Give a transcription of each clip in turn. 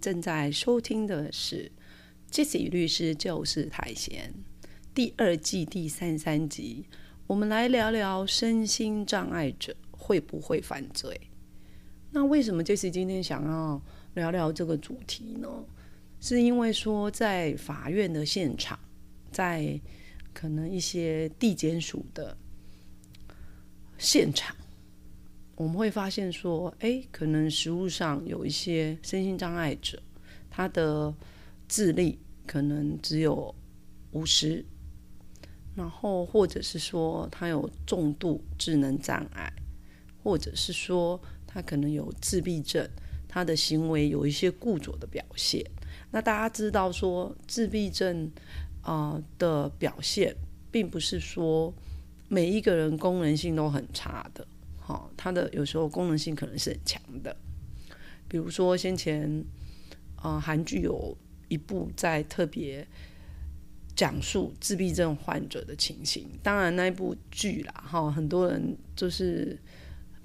正在收听的是《杰西律师就是太闲》第二季第三三集。我们来聊聊身心障碍者会不会犯罪？那为什么杰西今天想要聊聊这个主题呢？是因为说在法院的现场，在可能一些地检署的现场。我们会发现说，哎，可能实物上有一些身心障碍者，他的智力可能只有五十，然后或者是说他有重度智能障碍，或者是说他可能有自闭症，他的行为有一些固着的表现。那大家知道说，自闭症啊的表现，并不是说每一个人功能性都很差的。好，它的有时候功能性可能是很强的，比如说先前，呃，韩剧有一部在特别讲述自闭症患者的情形，当然那一部剧啦，哈，很多人就是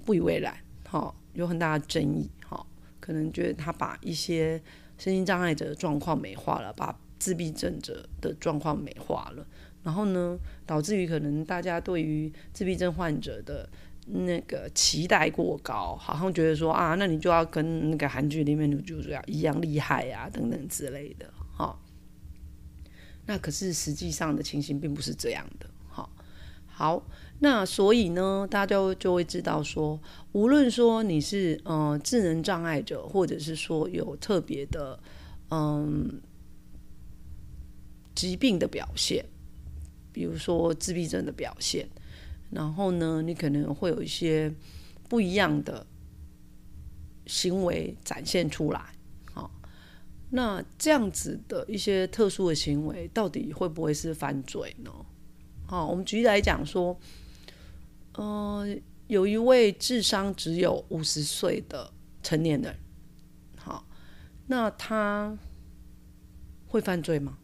不以为然，哈，有很大的争议，哈，可能觉得他把一些身心障碍者的状况美化了，把自闭症者的状况美化了，然后呢，导致于可能大家对于自闭症患者的那个期待过高，好像觉得说啊，那你就要跟那个韩剧里面女主角一样厉害呀，等等之类的，哈。那可是实际上的情形并不是这样的，好。好，那所以呢，大家就就会知道说，无论说你是呃智能障碍者，或者是说有特别的嗯疾病的表现，比如说自闭症的表现。然后呢，你可能会有一些不一样的行为展现出来，好，那这样子的一些特殊的行为，到底会不会是犯罪呢？好，我们举例来讲说，呃，有一位智商只有五十岁的成年人，好，那他会犯罪吗？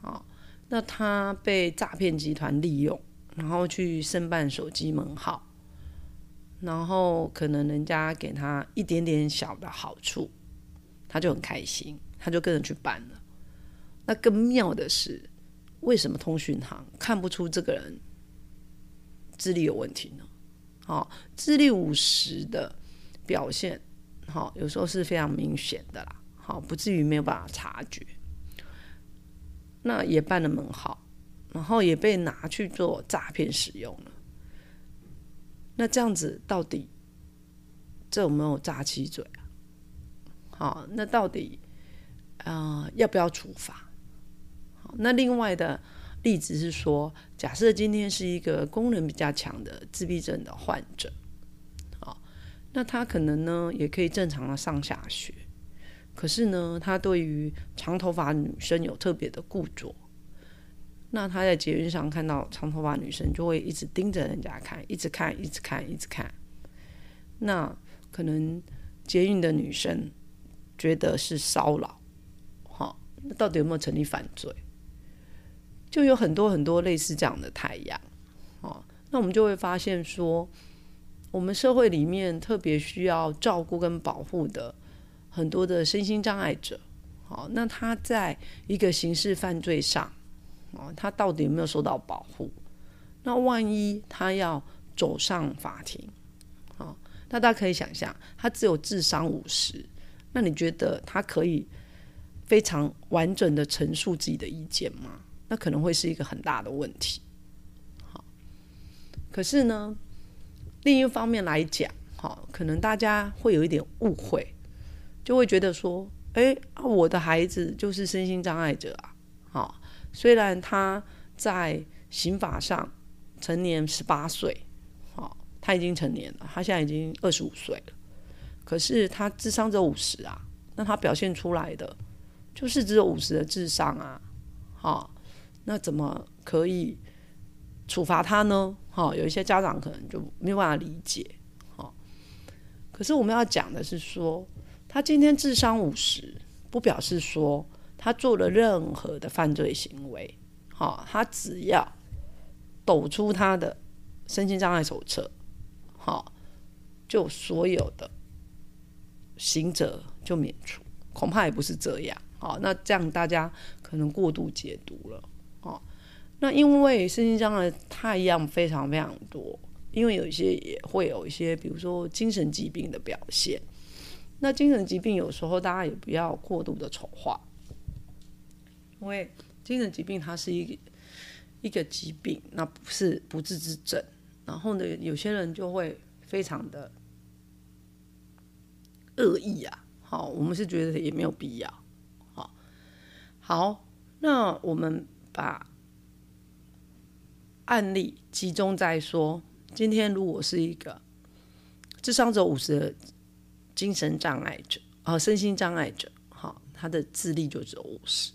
好，那他被诈骗集团利用。然后去申办手机门号，然后可能人家给他一点点小的好处，他就很开心，他就跟着去办了。那更妙的是，为什么通讯行看不出这个人智力有问题呢？好，智力五十的表现，好，有时候是非常明显的啦，好，不至于没有办法察觉。那也办了门号。然后也被拿去做诈骗使用了。那这样子到底这有没有诈欺罪啊？好，那到底啊要不要处罚？好，那另外的例子是说，假设今天是一个功能比较强的自闭症的患者，好，那他可能呢也可以正常的上下学，可是呢他对于长头发女生有特别的固着。那他在捷运上看到长头发女生，就会一直盯着人家看，一直看，一直看，一直看。那可能捷运的女生觉得是骚扰，好，那到底有没有成立犯罪？就有很多很多类似这样的太阳，哦，那我们就会发现说，我们社会里面特别需要照顾跟保护的很多的身心障碍者，好，那他在一个刑事犯罪上。哦，他到底有没有受到保护？那万一他要走上法庭，啊，那大家可以想象，他只有智商五十，那你觉得他可以非常完整的陈述自己的意见吗？那可能会是一个很大的问题。好，可是呢，另一方面来讲，好，可能大家会有一点误会，就会觉得说，哎，我的孩子就是身心障碍者啊，好。虽然他在刑法上成年十八岁，好，他已经成年了，他现在已经二十五岁了。可是他智商只有五十啊，那他表现出来的就是只有五十的智商啊，好，那怎么可以处罚他呢？好，有一些家长可能就没有办法理解，好，可是我们要讲的是说，他今天智商五十，不表示说他做了任何的犯罪行为，好，他只要抖出他的身心障碍手册，好，就所有的。行者就免除，恐怕也不是这样。好，那这样大家可能过度解读了。哦，那因为身心障碍太样非常非常多，因为有一些也会有一些，比如说精神疾病的表现。那精神疾病有时候大家也不要过度的丑化，因为精神疾病它是一个一个疾病，那不是不治之症。然后呢，有些人就会非常的。恶意啊，好，我们是觉得也没有必要，好，好，那我们把案例集中在说，今天如果是一个智商只有五十的精神障碍者啊，身心障碍者，好，他的智力就只有五十，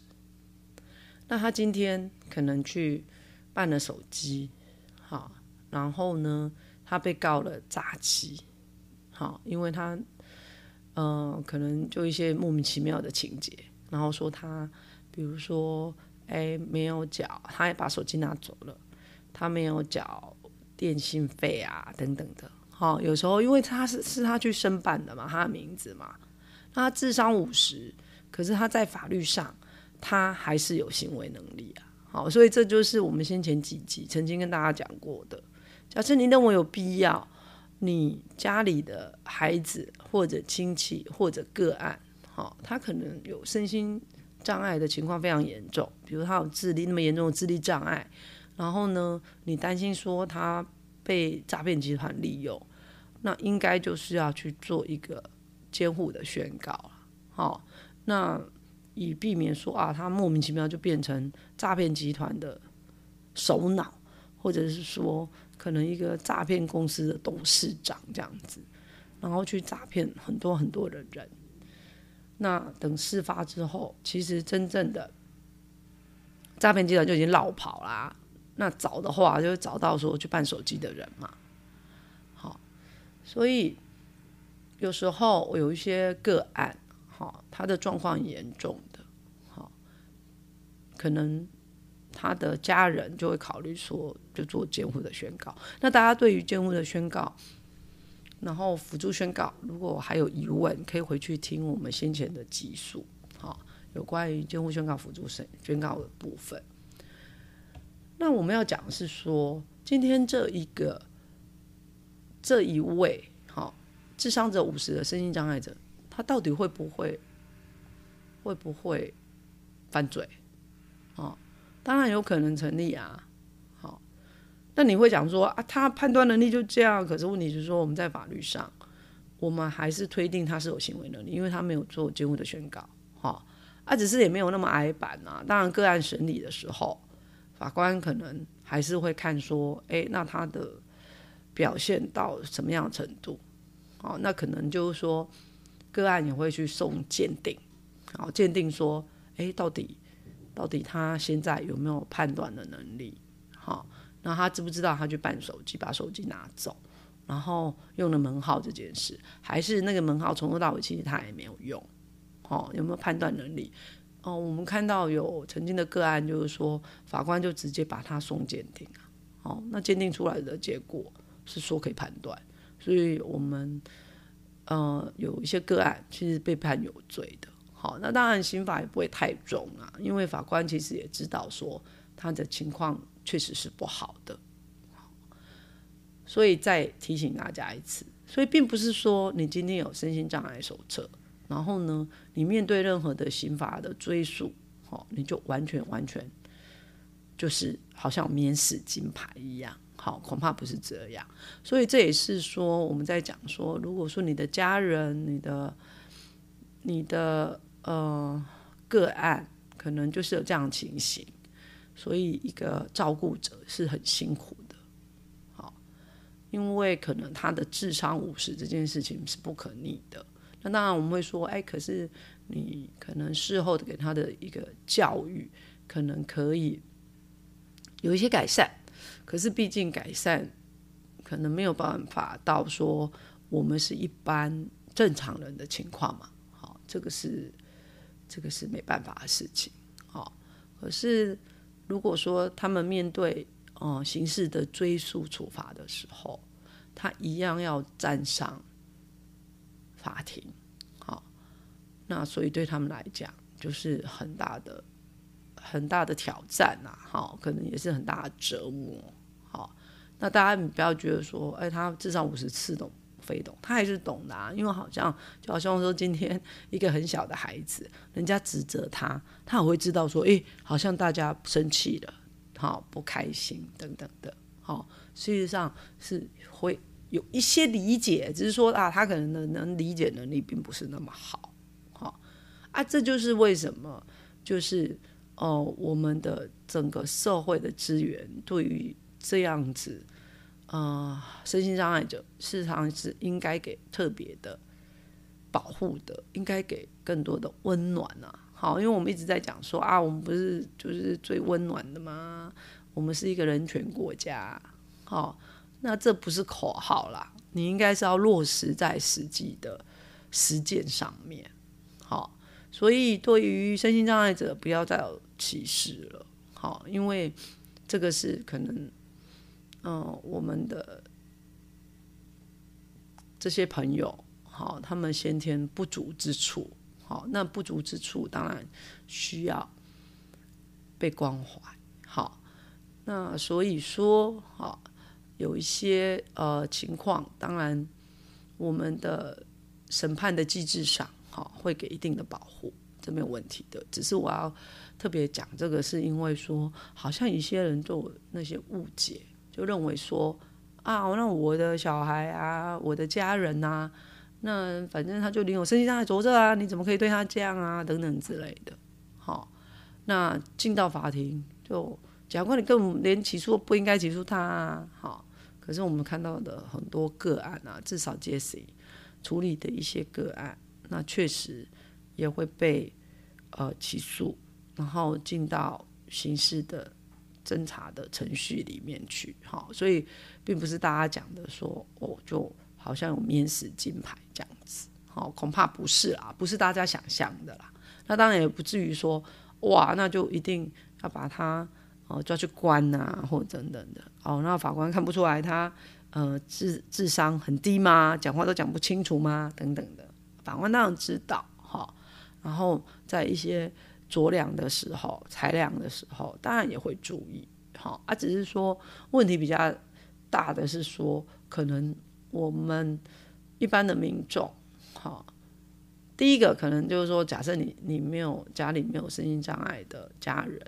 那他今天可能去办了手机，好，然后呢，他被告了诈欺，好，因为他。嗯，可能就一些莫名其妙的情节，然后说他，比如说，哎，没有缴，他也把手机拿走了，他没有缴电信费啊，等等的。好，有时候因为他是是他去申办的嘛，他的名字嘛，他智商五十，可是他在法律上他还是有行为能力啊。好，所以这就是我们先前几集曾经跟大家讲过的。假设你认为有必要。你家里的孩子或者亲戚或者个案，好，他可能有身心障碍的情况非常严重，比如他有智力那么严重的智力障碍，然后呢，你担心说他被诈骗集团利用，那应该就是要去做一个监护的宣告了，好，那以避免说啊，他莫名其妙就变成诈骗集团的首脑，或者是说。可能一个诈骗公司的董事长这样子，然后去诈骗很多很多的人。那等事发之后，其实真正的诈骗集团就已经绕跑啦。那找的话，就找到说去办手机的人嘛。好，所以有时候我有一些个案，好，他的状况严重，可能。他的家人就会考虑说，就做监护的宣告。那大家对于监护的宣告，然后辅助宣告，如果还有疑问，可以回去听我们先前的集数，好，有关于监护宣告、辅助宣宣告的部分。那我们要讲的是说，今天这一个这一位，好，智商者五十的身心障碍者，他到底会不会会不会犯罪？哦？当然有可能成立啊，好，那你会讲说啊，他判断能力就这样，可是问题是说我们在法律上，我们还是推定他是有行为能力，因为他没有做监护的宣告，好，啊，只是也没有那么矮板啊。当然个案审理的时候，法官可能还是会看说，哎，那他的表现到什么样的程度，好，那可能就是说个案也会去送鉴定，好，鉴定说，哎，到底。到底他现在有没有判断的能力？好，那他知不知道他去办手机，把手机拿走，然后用了门号这件事，还是那个门号从头到尾其实他也没有用？哦，有没有判断能力？哦，我们看到有曾经的个案，就是说法官就直接把他送鉴定啊。哦，那鉴定出来的结果是说可以判断，所以我们呃有一些个案其实被判有罪的。好，那当然刑法也不会太重啊，因为法官其实也知道说他的情况确实是不好的，所以再提醒大家一次，所以并不是说你今天有身心障碍手册，然后呢，你面对任何的刑法的追诉，好，你就完全完全就是好像免死金牌一样，好，恐怕不是这样，所以这也是说我们在讲说，如果说你的家人、你的、你的。呃，个案可能就是有这样情形，所以一个照顾者是很辛苦的。好，因为可能他的智商五十这件事情是不可逆的。那当然我们会说，哎，可是你可能事后给他的一个教育，可能可以有一些改善。可是毕竟改善可能没有办法到说我们是一般正常人的情况嘛。好，这个是这个是没办法的事情。好，可是如果说他们面对哦，刑事的追诉处罚的时候，他一样要站上法庭，好，那所以对他们来讲，就是很大的、很大的挑战呐，好，可能也是很大的折磨，好，那大家不要觉得说，哎，他至少五十次都非懂，他还是懂的啊，因为好像就好像说，今天一个很小的孩子，人家指责他，他也会知道说，哎，好像大家生气了。好不开心等等的，好，事实上是会有一些理解，只是说啊，他可能能能理解能力并不是那么好，好啊，这就是为什么，就是哦，我们的整个社会的资源对于这样子，呃，身心障碍者，事实上是应该给特别的保护的，应该给更多的温暖啊。好，因为我们一直在讲说啊，我们不是就是最温暖的吗？我们是一个人权国家，好，那这不是口号啦，你应该是要落实在实际的实践上面。好，所以对于身心障碍者，不要再有歧视了。好，因为这个是可能，嗯，我们的这些朋友，好，他们先天不足之处。好，那不足之处当然需要被关怀。好，那所以说，好有一些呃情况，当然我们的审判的机制上，好会给一定的保护，这没有问题的。只是我要特别讲这个，是因为说，好像一些人都有那些误解，就认为说啊，那我的小孩啊，我的家人呐。那反正他就领有身心障碍着着啊，你怎么可以对他这样啊？等等之类的。好，那进到法庭，就检察官你根本连起诉不应该起诉他啊。好，可是我们看到的很多个案啊，至少 Jesse 处理的一些个案，那确实也会被呃起诉，然后进到刑事的侦查的程序里面去。好，所以并不是大家讲的说哦就。好像有免死金牌这样子，好，恐怕不是啦，不是大家想象的啦。那当然也不至于说，哇，那就一定要把他哦抓去关呐，或者等等的。哦，那法官看不出来他呃智智商很低吗？讲话都讲不清楚吗？等等的，法官当然知道，哈。然后在一些酌量的时候、裁量的时候，当然也会注意，好啊。只是说问题比较大的是说可能。我们一般的民众，好，第一个可能就是说，假设你你没有家里没有身心障碍的家人，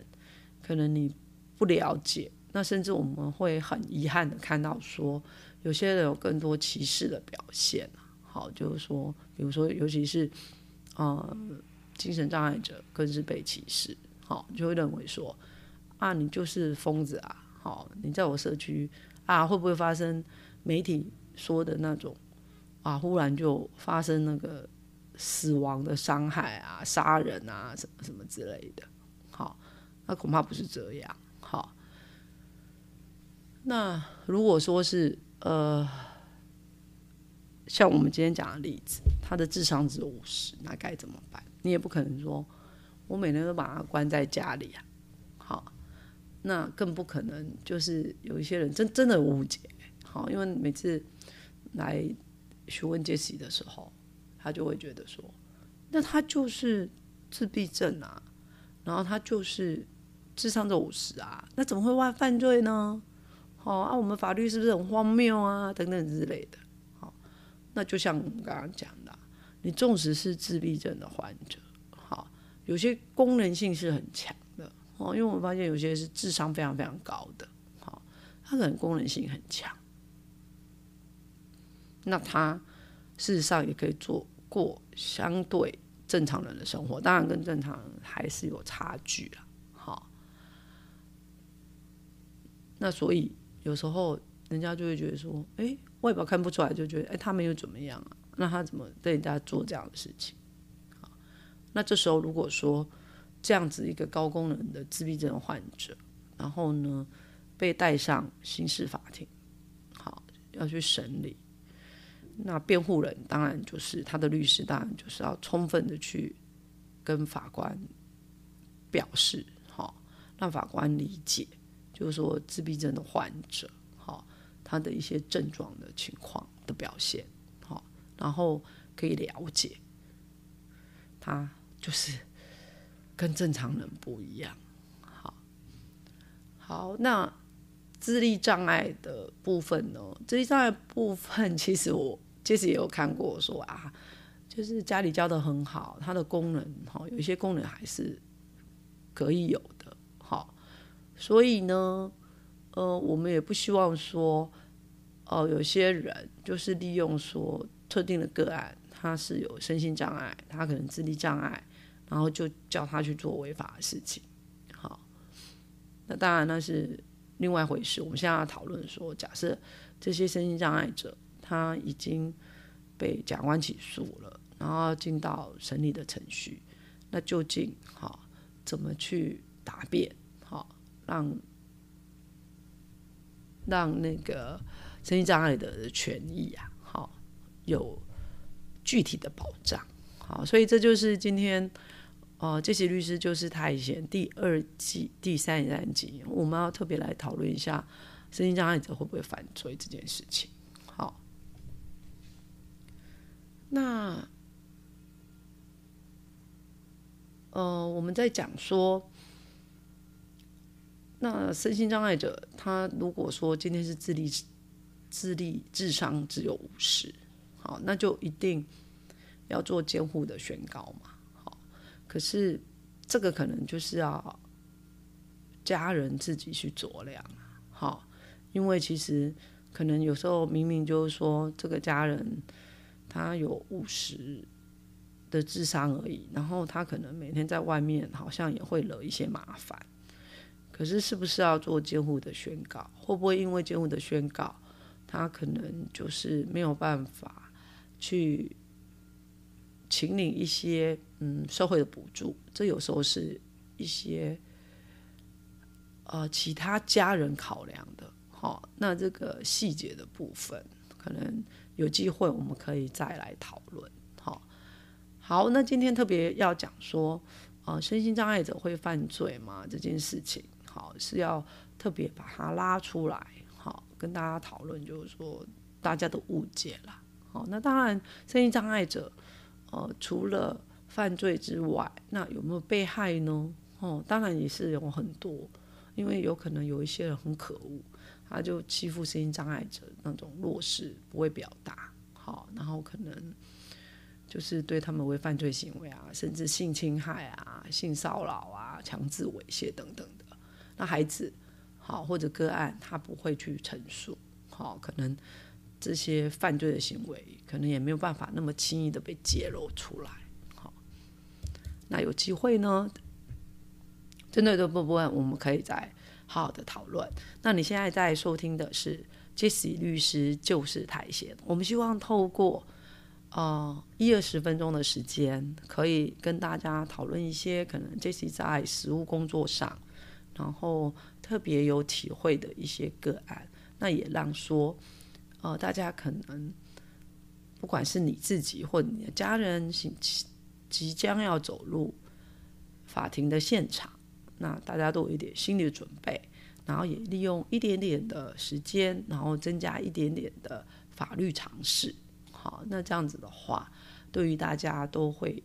可能你不了解，那甚至我们会很遗憾的看到说，有些人有更多歧视的表现好，就是说，比如说，尤其是呃精神障碍者，更是被歧视，好，就会认为说，啊，你就是疯子啊，好，你在我社区啊，会不会发生媒体？说的那种啊，忽然就发生那个死亡的伤害啊、杀人啊什么什么之类的，好，那恐怕不是这样。好，那如果说是呃，像我们今天讲的例子，他的智商只有五十，那该怎么办？你也不可能说我每天都把他关在家里啊。好，那更不可能就是有一些人真真的误解。好，因为每次。来询问杰西的时候，他就会觉得说：“那他就是自闭症啊，然后他就是智商只有五十啊，那怎么会犯犯罪呢？好啊，我们法律是不是很荒谬啊？等等之类的。好，那就像我们刚刚讲的，你纵使是自闭症的患者，好，有些功能性是很强的哦，因为我们发现有些是智商非常非常高的，好，他可能功能性很强。”那他事实上也可以做过相对正常人的生活，当然跟正常人还是有差距了。好，那所以有时候人家就会觉得说，哎，外表看不出来，就觉得，哎，他们又怎么样啊，那他怎么对人家做这样的事情？好，那这时候如果说这样子一个高功能的自闭症患者，然后呢被带上刑事法庭，好要去审理，那辩护人当然就是他的律师，当然就是要充分的去跟法官表示，好让法官理解。就是说，自闭症的患者，好，他的一些症状的情况的表现，然后可以了解，他就是跟正常人不一样，好，好，那智力障碍的部分呢？智力障碍部分，其实我其实也有看过，说啊，就是家里教的很好，他的功能，哈，有一些功能还是可以有的。好。所以呢，呃，我们也不希望说，哦，有些人就是利用说特定的个案，他是有身心障碍，他可能智力障碍，然后就叫他去做违法的事情。好，那当然那是另外一回事。我们现在要讨论说，假设这些身心障碍者他已经被检察官起诉了，然后进到审理的程序，那究竟好怎么去答辩？好让让那个身心障碍的权益啊，有具体的保障，好，所以这就是今天哦，这些律师就是他以前第二季第三三集，我们要特别来讨论一下身心障碍者会不会犯罪这件事情。好，那呃，我们在讲说。那身心障碍者，他如果说今天是智力、智力、智商只有五十，好，那就一定要做监护的宣告嘛，好。可是这个可能就是要家人自己去酌量，好，因为其实可能有时候明明就是说这个家人他有五十的智商而已，然后他可能每天在外面好像也会惹一些麻烦。可是，是不是要做监护的宣告？会不会因为监护的宣告，他可能就是没有办法去请领一些嗯社会的补助？这有时候是一些呃其他家人考量的。好，那这个细节的部分，可能有机会我们可以再来讨论。好，好，那今天特别要讲说，呃，身心障碍者会犯罪吗？这件事情。好是要特别把它拉出来，好跟大家讨论，就是说大家的误解啦。好，那当然，身心障碍者，呃，除了犯罪之外，那有没有被害呢？哦，当然也是有很多，因为有可能有一些人很可恶，他就欺负身心障碍者那种弱势，不会表达，好，然后可能就是对他们为犯罪行为啊，甚至性侵害啊、性骚扰啊、强制猥亵等等的。那孩子好或者个案，他不会去陈述，好，可能这些犯罪的行为，可能也没有办法那么轻易的被揭露出来，好，那有机会呢，针对这部分，我们可以再好好的讨论。那你现在在收听的是杰西律师就是台线，我们希望透过呃一二十分钟的时间，可以跟大家讨论一些可能杰西在实务工作上。然后特别有体会的一些个案，那也让说，呃，大家可能不管是你自己或你的家人，即即将要走入法庭的现场，那大家都有一点心理准备，然后也利用一点点的时间，然后增加一点点的法律常识。好，那这样子的话，对于大家都会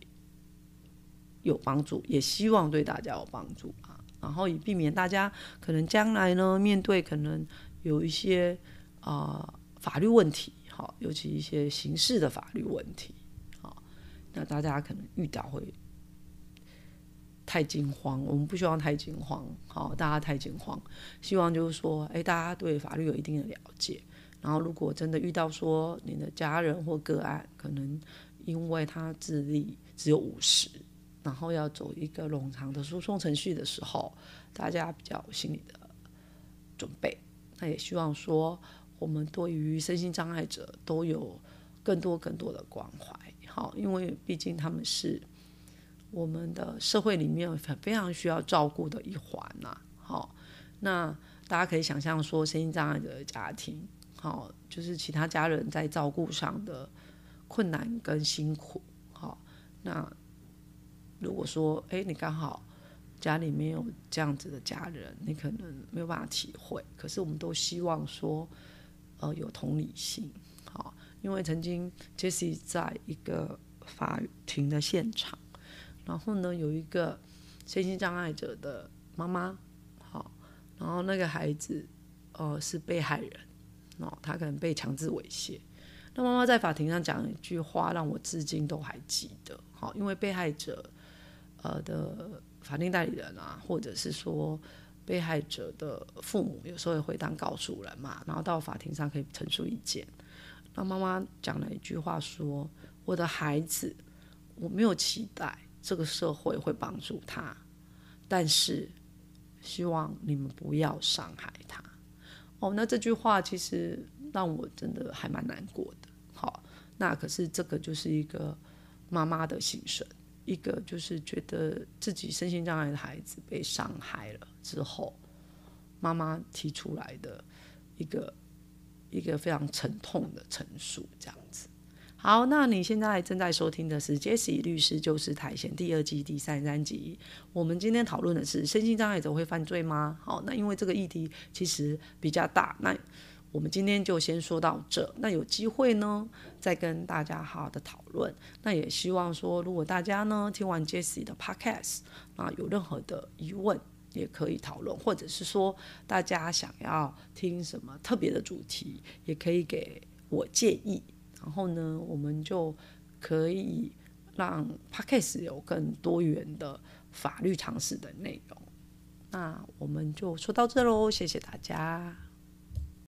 有帮助，也希望对大家有帮助啊。然后以避免大家可能将来呢面对可能有一些啊法律问题，好，尤其一些刑事的法律问题，好，那大家可能遇到会太惊慌，我们不希望太惊慌，好，大家太惊慌，希望就是说，哎，大家对法律有一定的了解，然后如果真的遇到说你的家人或个案，可能因为他智力只有五十。然后要走一个冗长的诉讼程序的时候，大家比较有心理的准备。那也希望说，我们对于身心障碍者都有更多更多的关怀。好，因为毕竟他们是我们的社会里面非常需要照顾的一环呐。好，那大家可以想象说，身心障碍者的家庭，好，就是其他家人在照顾上的困难跟辛苦。好，那如果说，哎，你刚好。家里没有这样子的家人，你可能没有办法体会。可是我们都希望说，呃，有同理心，好，因为曾经 Jesse 在一个法庭的现场，然后呢，有一个身心障碍者的妈妈，好，然后那个孩子，呃，是被害人，哦，他可能被强制猥亵。那妈妈在法庭上讲一句话，让我至今都还记得，好，因为被害者，呃的。法定代理人啊，或者是说被害者的父母，有时候也会当告诉人嘛，然后到法庭上可以陈述意见。那妈妈讲了一句话说：“我的孩子，我没有期待这个社会会帮助他，但是希望你们不要伤害他。”哦，那这句话其实让我真的还蛮难过的。好，那可是这个就是一个妈妈的心声。一个就是觉得自己身心障碍的孩子被伤害了之后，妈妈提出来的一个一个非常沉痛的陈述，这样子。好，那你现在正在收听的是《Jessie 律师就是台线》第二季第三十三集。我们今天讨论的是身心障碍者会犯罪吗？好，那因为这个议题其实比较大，那。我们今天就先说到这，那有机会呢，再跟大家好好的讨论。那也希望说，如果大家呢听完 Jessie 的 Podcast，啊，有任何的疑问也可以讨论，或者是说大家想要听什么特别的主题，也可以给我建议。然后呢，我们就可以让 Podcast 有更多元的法律常识的内容。那我们就说到这喽，谢谢大家。